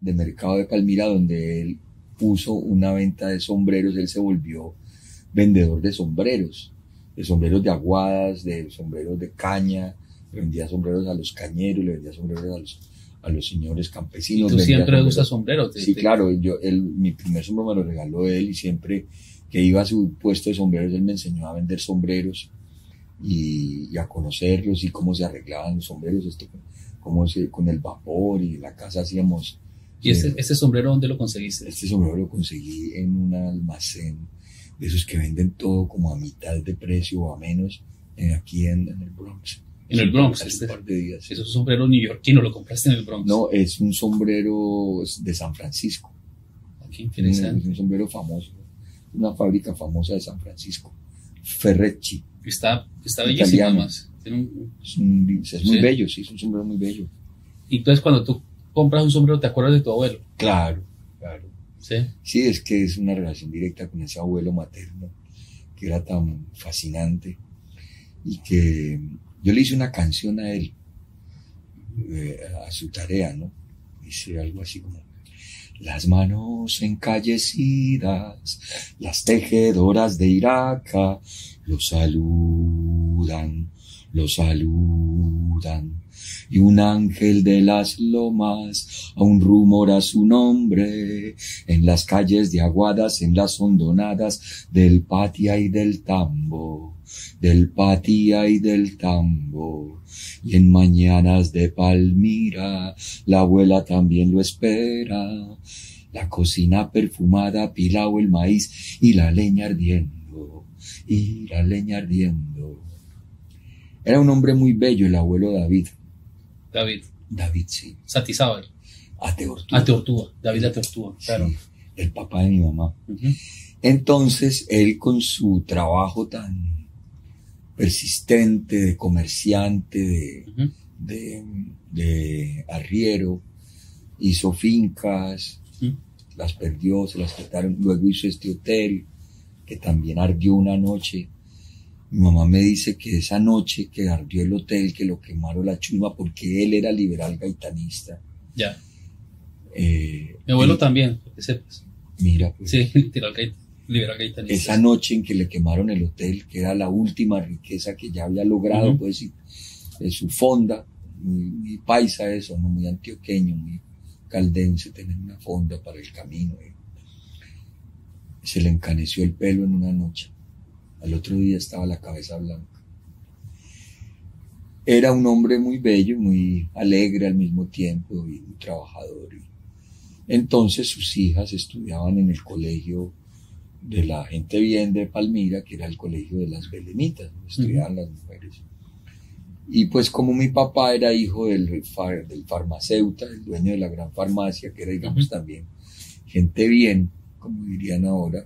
de mercado de Palmira donde él puso una venta de sombreros, él se volvió vendedor de sombreros, de sombreros de aguadas, de sombreros de caña, le vendía sombreros a los cañeros, le vendía sombreros a los, a los señores campesinos. ¿Y tú siempre usas sombreros? Sí, claro, yo, él, mi primer sombrero me lo regaló él y siempre que iba a su puesto de sombreros, él me enseñó a vender sombreros y, y a conocerlos y cómo se arreglaban los sombreros, esto, cómo se, con el vapor y en la casa hacíamos. ¿Y este, eh, este sombrero dónde lo conseguiste? este sombrero lo conseguí en un almacén de esos que venden todo como a mitad de precio o a menos eh, aquí en, en el Bronx. En el Bronx, este- un par de días. Es un sombrero neoyorquino, lo compraste en el Bronx. No, es un sombrero de San Francisco. Qué Es interesante. un sombrero famoso. Una fábrica famosa de San Francisco. Ferrecci. Está, está bellísimo además. Un- Es, un- es muy Sí. bello, sí, es un sombrero muy bello. Y entonces cuando tú compras un sombrero te acuerdas de tu abuelo. Claro, claro. Sí. Sí, es que es una relación directa con ese abuelo materno que era tan fascinante y que yo le hice una canción a él, eh, a su tarea, ¿no? Dice algo así como, las manos encallecidas, las tejedoras de Iraca, lo saludan, lo saludan. Y un ángel de las lomas aún rumora su nombre en las calles de Aguadas, en las hondonadas del Patia y del Tambo, del Patia y del Tambo. Y en mañanas de Palmira, la abuela también lo espera. La cocina perfumada, pilao el maíz y la leña ardiendo, y la leña ardiendo. Era un hombre muy bello, el abuelo David. David. David, sí. Satizábal. Ateortúa. Ateortúa. David Ateortúa. Claro. Sí, el papá de mi mamá. Entonces, él con su trabajo tan persistente de comerciante, de, de, de arriero, hizo fincas, las perdió, se las quitaron, luego hizo este hotel, que también ardió una noche. Mi mamá me dice que esa noche que ardió el hotel, que lo quemaron la chusma, porque él era liberal gaitanista. Ya. Eh, Mi abuelo y- también, que sepas. Mira, pues, Sí, literal, liberal gaitanista. esa noche en que le quemaron el hotel, que era la última riqueza que ya había logrado, pues, de su fonda, muy, muy paisa eso, ¿no? muy antioqueño, muy caldense, tener una fonda para el camino. eh. Se le encaneció el pelo en una noche. Al otro día estaba la cabeza blanca. Era un hombre muy bello, muy alegre al mismo tiempo y muy trabajador. entonces sus hijas estudiaban en el colegio de la gente bien de Palmira, que era el colegio de las Belenitas, donde estudiaban las mujeres. Y pues como mi papá era hijo del, far- del farmacéutico, el dueño de la gran farmacia, que era digamos también gente bien, como dirían ahora,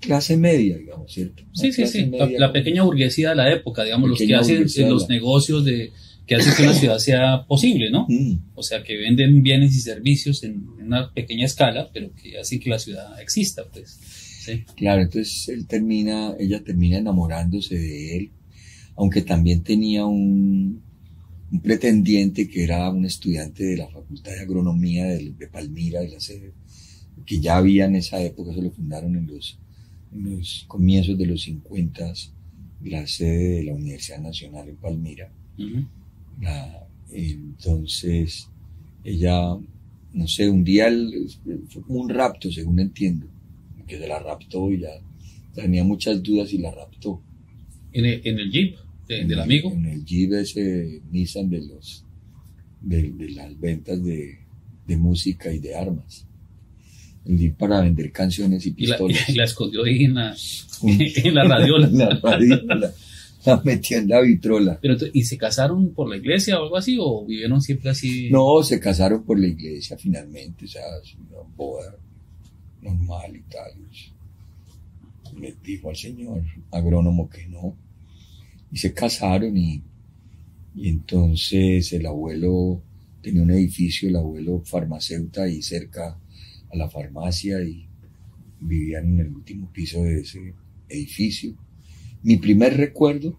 clase media, digamos, ¿cierto? Una Sí, sí, sí. La, pequeña burguesía de la época, digamos, los que hacen los negocios de que hacen que una ciudad sea posible, ¿no? Mm, O sea, que venden bienes y servicios en, en una pequeña escala, pero que hacen que la ciudad exista, pues. Sí. Claro, entonces él termina, ella termina enamorándose de él, aunque también tenía un, un pretendiente que era un estudiante de la Facultad de Agronomía de, de Palmira, de la sede, que ya había en esa época, se lo fundaron en los, en los comienzos de los 50, la sede de la Universidad Nacional en Palmira. La- entonces, ella, no sé, un día fue como un rapto, según entiendo, que se la raptó y ya tenía muchas dudas y la raptó. En, el, en el jeep de- En del el- amigo. En el Jeep ese Nissan de los, de, de las ventas de, de música y de armas. Para vender canciones y Y la, pistolas. y la escondió ahí en la, en la radiola. la, radiola, la metió en la vitrola. Pero, ¿Y se casaron por la iglesia o algo así? ¿O vivieron siempre así? No, se casaron por la iglesia finalmente, o sea, una boda normal y tal. Le dijo al señor agrónomo que no. Y se casaron y, y entonces el abuelo tenía un edificio, el abuelo farmacéutico ahí cerca a la farmacia y vivían en el último piso de ese edificio. Mi primer recuerdo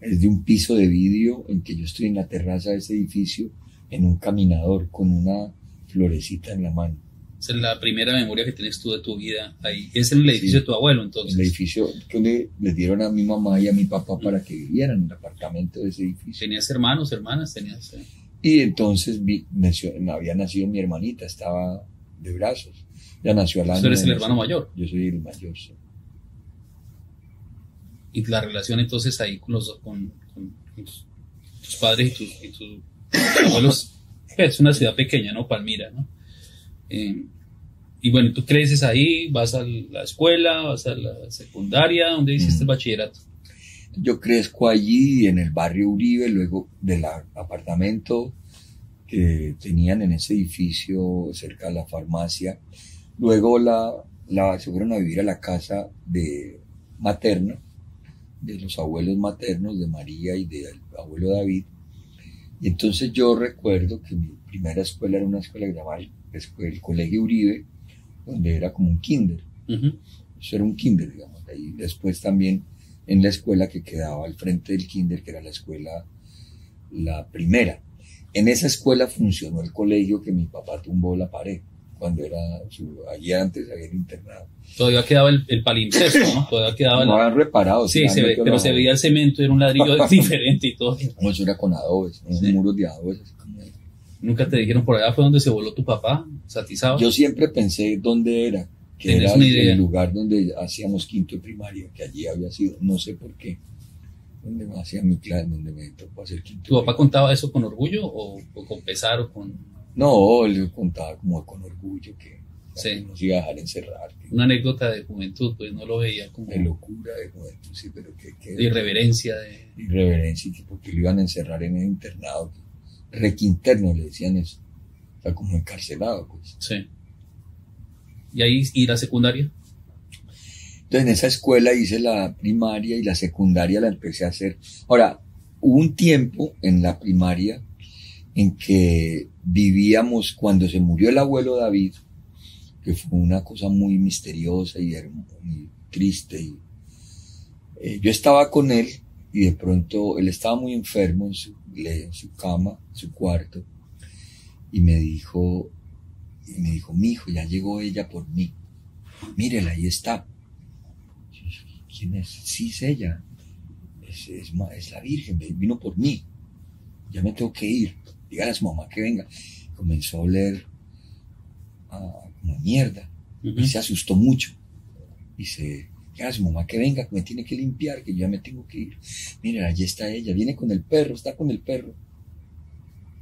es de un piso de vidrio en que yo estoy en la terraza de ese edificio en un caminador con una florecita en la mano. Esa es la primera memoria que tienes tú de tu vida ahí. Es en el edificio de tu abuelo, entonces. El edificio que le, les dieron a mi mamá y a mi papá para que vivieran en el apartamento de ese edificio. ¿Tenías hermanos, hermanas? ¿Tenías, eh? Y entonces vi, nació- había nacido mi hermanita, estaba de brazos. Ya nació al año. ¿Tú eres el hermano mayor? Yo soy el mayor. sí. Y la relación entonces ahí con los con, con tus, tus padres y tus, y tus abuelos. Es una ciudad pequeña, ¿no? Palmira, ¿no? Eh, y bueno, tú creces ahí, vas a la escuela, vas a la secundaria, ¿dónde hiciste el Mm. bachillerato? Yo crezco allí en el barrio Uribe, luego del apartamento que tenían en ese edificio cerca de la farmacia. Luego la, la, se fueron a vivir a la casa de materna, de los abuelos maternos, de María y del abuelo David. Y entonces yo recuerdo que mi primera escuela era una escuela que llamaba el, el Colegio Uribe, donde era como un kinder. Eso era un kinder, digamos. Y después también en la escuela que quedaba al frente del kinder, que era la escuela, la primera. En esa escuela funcionó el colegio que mi papá tumbó la pared, cuando era, su, allí antes había internado. Todavía quedaba el, el ¿no? Todavía quedaba No la- habían reparado. Sí, se ve- pero se veía el cemento, era un ladrillo diferente y todo. No, eso era con adobes, Sí. muros de adobes. así como de- Nunca te dijeron por allá fue donde se voló tu papá, Satizaba. Yo siempre pensé dónde era, que ¿Tienes era el lugar donde hacíamos quinto de primaria, que allí había sido, no sé por qué, donde me hacía mi clase, donde me tocó hacer quinto. ¿Tu papá contaba eso con orgullo o, o con pesar o con No, él contaba como con orgullo que Sí. nos iba a dejar encerrar, que una anécdota de juventud? Pues no lo veía como de locura, de juventud, sí, pero que, que de irreverencia. De... irreverencia, que porque lo iban a encerrar en el internado, requinterno le decían eso, o sea, como encarcelado, pues. Sí. ¿Y ahí, y la secundaria? Entonces en esa escuela hice la primaria y la secundaria la empecé a hacer. Ahora, hubo un tiempo en la primaria en que vivíamos cuando se murió el abuelo David, que fue una cosa muy misteriosa y triste. Y, eh, yo estaba con él y de pronto él estaba muy enfermo en su, en su cama, en su cuarto, y me dijo, y me dijo, mi hijo, ya llegó ella por mí. Mírela, ahí está. ¿Quién es? Sí, es ella. Es, es, es la Virgen, vino por mí. Ya me tengo que ir. Dígale a su mamá que venga. Comenzó a oler como mierda. Ujú. Y se asustó mucho. Dice, dígale a su mamá que venga, que me tiene que limpiar, que ya me tengo que ir. Mira, allí está ella, viene con el perro, está con el perro.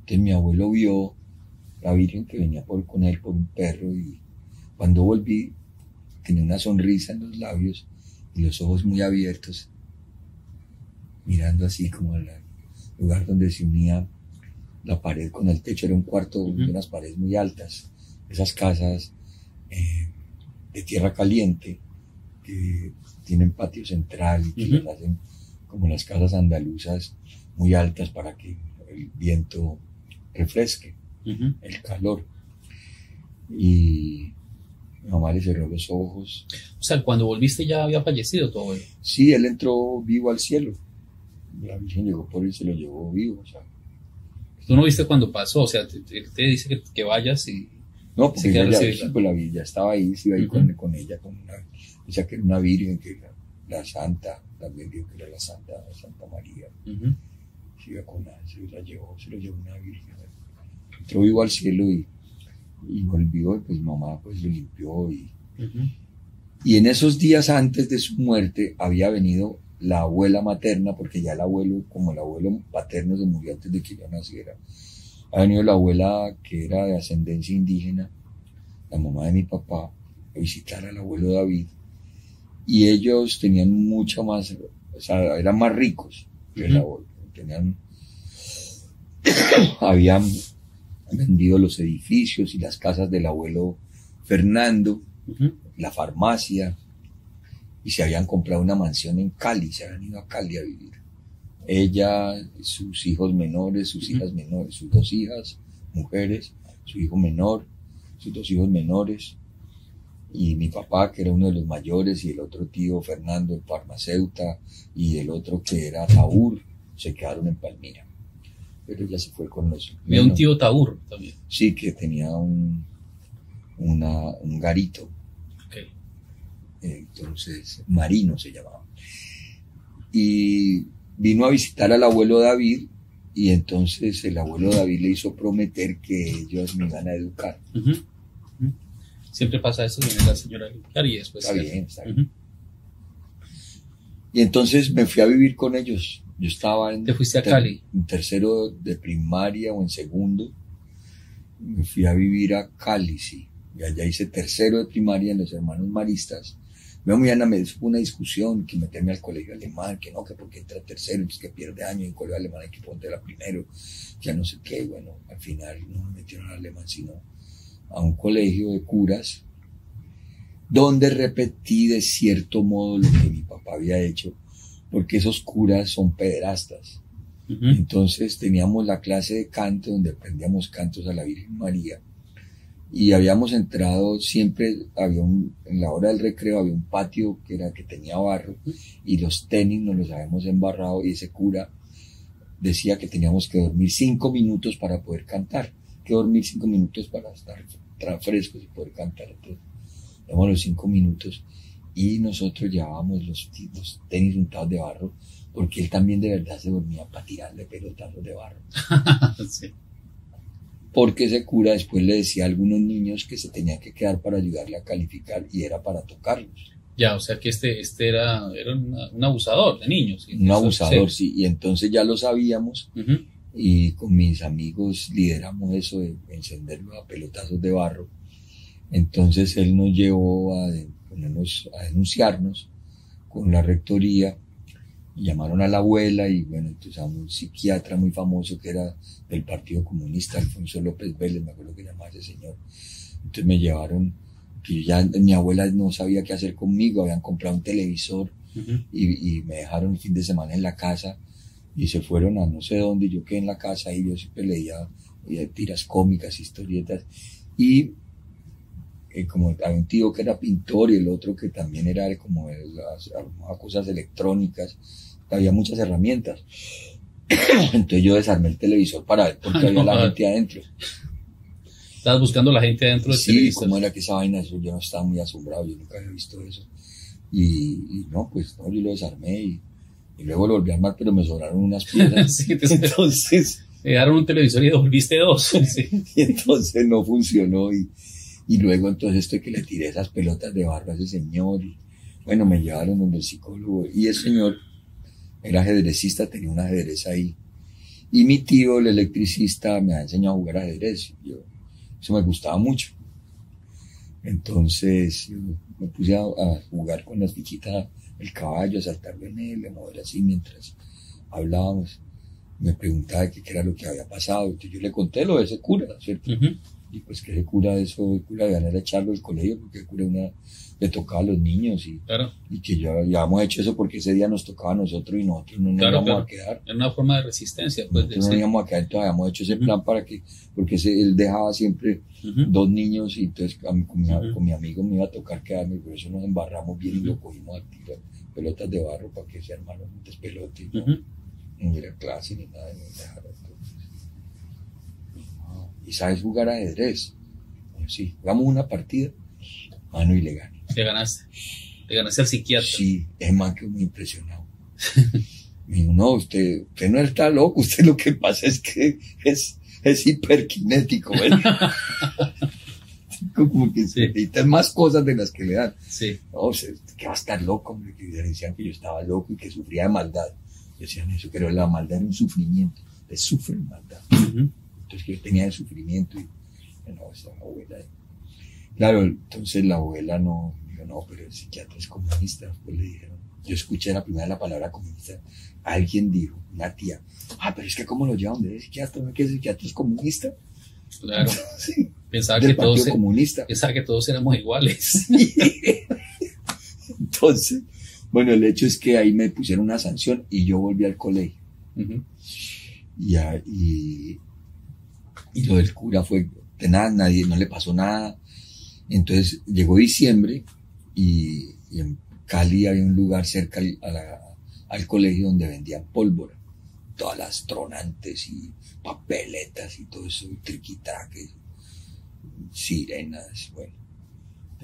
Entonces mi abuelo vio la Virgen que venía por, con él por un perro y cuando volví tenía una sonrisa en los labios y los ojos muy abiertos, mirando así como al lugar donde se unía la pared con el techo. Era un cuarto de unas paredes muy altas, esas casas eh, de tierra caliente que tienen patio central y que las hacen como las casas andaluzas muy altas para que el viento refresque el calor. Y mi mamá le cerró los ojos. O sea, cuando volviste ya había fallecido tu abuelo. Sí, él entró vivo al cielo. La Virgen llegó por él y se lo llevó vivo. O sea, Tú no viste cuando pasó, o sea, te, te- dice que, que vayas y... no, porque ella, sí, pues la ya estaba ahí, se iba ahí Ujú. con, con ella, con una, o sea, que era una virgen, que era la santa, también dijo que era la santa, la Santa María. Ujú. Se iba con la, se la llevó, se lo llevó una virgen. Entró vivo al cielo y, y volvió, y pues mamá pues lo limpió y. Y en esos días antes de su muerte había venido la abuela materna, porque ya el abuelo, como el abuelo paterno se murió antes de que yo naciera, ha venido la abuela que era de ascendencia indígena, la mamá de mi papá, a visitar al abuelo David, y ellos tenían mucha más, o sea, eran más ricos que el abuelo, tenían, habían vendido los edificios y las casas del abuelo Fernando, la farmacia y se habían comprado una mansión en Cali, se habían ido a Cali a vivir. Ella, sus hijos menores, sus hijas menores, sus dos hijas, mujeres, su hijo menor, sus dos hijos menores, y mi papá, que era uno de los mayores, y el otro tío, Fernando, el farmacéuta, y el otro que era Taur, se quedaron en Palmira. Pero ella se fue con los... Había un tío Taur también. Sí, que tenía un, una, un garito. Ok. Entonces, Marino se llamaba. Y vino a visitar al abuelo David y entonces el abuelo David le hizo prometer que ellos me iban a educar. Siempre pasa eso, viene la señora a y después... Está bien, está bien. Y entonces me fui a vivir con ellos. Yo estaba en, ¿Te fuiste a ter- Cali? en tercero de primaria o en segundo. Me fui a vivir a Cali, sí. Y allá hice tercero de primaria en los hermanos maristas. Luego mañana me fue una discusión que meterme al colegio alemán, que no, que porque entra tercero, pues que pierde año en colegio alemán hay que ponerla primero, ya no sé qué. Bueno, al final no me metieron al alemán, sino a un colegio de curas, donde repetí de cierto modo lo que mi papá había hecho, porque esos curas son pederastas. Entonces teníamos la clase de canto donde aprendíamos cantos a la Virgen María y habíamos entrado siempre, había un, en la hora del recreo había un patio que era que tenía barro y los tenis nos los habíamos embarrado y ese cura decía que teníamos que dormir cinco minutos para poder cantar, que dormir cinco minutos para estar frescos y poder cantar. Entonces, damos los cinco minutos y nosotros llevábamos los, los tenis untados de barro porque él también de verdad se dormía para tirarle pelotazos de barro. Sí. Porque ese cura después le decía a algunos niños que se tenían que quedar para ayudarle a calificar y era para tocarlos. Ya, o sea que este, este era, era una- un abusador de niños. ¿sí? Un abusador, sí. sí. Y entonces ya lo sabíamos y con mis amigos lideramos eso de encenderlo a pelotazos de barro. Entonces él nos llevó a, ponernos, a denunciarnos con la rectoría. Llamaron a la abuela y bueno, entonces a un psiquiatra muy famoso que era del Partido Comunista, Alfonso López Vélez, me acuerdo que llamaba ese señor. Entonces me llevaron, que ya mi abuela no sabía qué hacer conmigo, habían comprado un televisor Ujú. y, y me dejaron el fin de semana en la casa y se fueron a no sé dónde, yo quedé en la casa y yo siempre leía eh, tiras cómicas, historietas y eh, como había un tío que era pintor y el otro que también era como de las cosas electrónicas, había muchas herramientas. Entonces yo desarmé el televisor para ver por qué había la gente adentro. Estabas buscando la gente adentro del Sí, televisor. cómo era que esa vaina, yo no estaba muy asombrado, yo nunca había visto eso. Y, y no, pues no, yo lo desarmé y, y luego lo volví a armar, pero me sobraron unas piezas. Sí, te, entonces, te dieron un televisor y devolviste dos. Sí. y entonces no funcionó y, y luego entonces esto que le tiré esas pelotas de barro a ese señor bueno, me llevaron donde el psicólogo y el señor era ajedrecista, tenía un ajedrez ahí. Y mi tío, el electricista, me ha enseñado a jugar ajedrez. Yo, eso me gustaba mucho. Entonces yo me puse a, jugar con las fichitas, el caballo, a saltarlo en él, a mover así mientras hablábamos. Me preguntaba qué era lo que había pasado. Entonces yo le conté lo de ese cura, ¿cierto? Y pues que ese cura, eso, el cura de era echarlo del colegio porque el cura una, le tocaba a los niños y, Claro, y que ya, ya habíamos hecho eso porque ese día nos tocaba a nosotros y nosotros no nos Claro, íbamos claro. a quedar. era una forma de resistencia. Pues, de Nosotros no ser- íbamos a quedar, entonces habíamos hecho ese plan para que, porque ese, él dejaba siempre dos niños y entonces a mí- con, mi, Ujú. con mi amigo me iba a tocar quedarme, por eso nos embarramos bien y lo cogimos a tirar pelotas de barro para que se armaran un despelote y no, no hubiera clase ni nada. ni nada, ¿Y sabes jugar ajedrez? Bueno, sí, jugamos una partida, mano y le gané. Te ganaste. Te ganaste al psiquiatra. Sí, es man quedó muy impresionado. Me dijo, no, usted, usted no está loco, usted lo que pasa es que es, es hiperkinético. Como que se Sí. necesitan más cosas de las que le dan. Sí. No, que va a estar loco, hombre, que decían que yo estaba loco y que sufría de maldad. Decían eso, pero la maldad era un sufrimiento, le sufren maldad. Ujú. Entonces que yo tenía el sufrimiento y no, esa abuela. Claro, entonces la abuela no, dijo, no, pero el psiquiatra es comunista. Pues le dijeron, yo escuché la primera la palabra comunista. Alguien dijo, una tía, ah, pero es que cómo lo llevan de psiquiatra, ¿no? que el psiquiatra es comunista? Claro. Sí, Pensaba que, todos, Comunista. pensaba que todos éramos iguales. Entonces, bueno, el hecho es que ahí me pusieron una sanción y yo volví al colegio. Ujú. Y, y, y lo del cura fue de nada, nadie, no le pasó nada. Entonces llegó diciembre y, y en Cali había un lugar cerca al, colegio donde vendían pólvora. todas las tronantes y papeletas y todo eso, triquitraques, sirenas, bueno.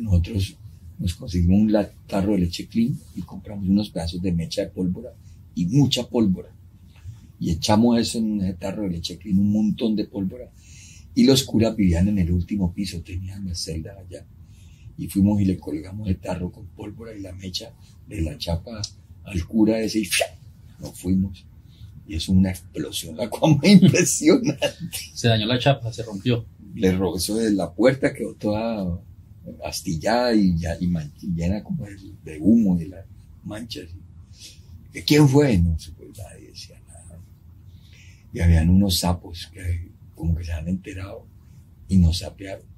nosotros nos conseguimos un tarro de leche clean y compramos unos pedazos de mecha de pólvora y mucha pólvora. Y echamos eso en un tarro de leche clean, un montón de pólvora. Y los curas vivían en el último piso, tenían la celda allá. Y fuimos y le colgamos el tarro con pólvora y la mecha de la chapa al cura ese y nos fuimos. Y es una explosión, la cosa impresionante. Se dañó la chapa, se rompió. Le eso de la puerta quedó toda astillada y, ya, y, llena como de, humo y las manchas. ¿Quién fue? No se pues nadie decía. Y habían unos sapos que como que se han enterado y nos sapearon.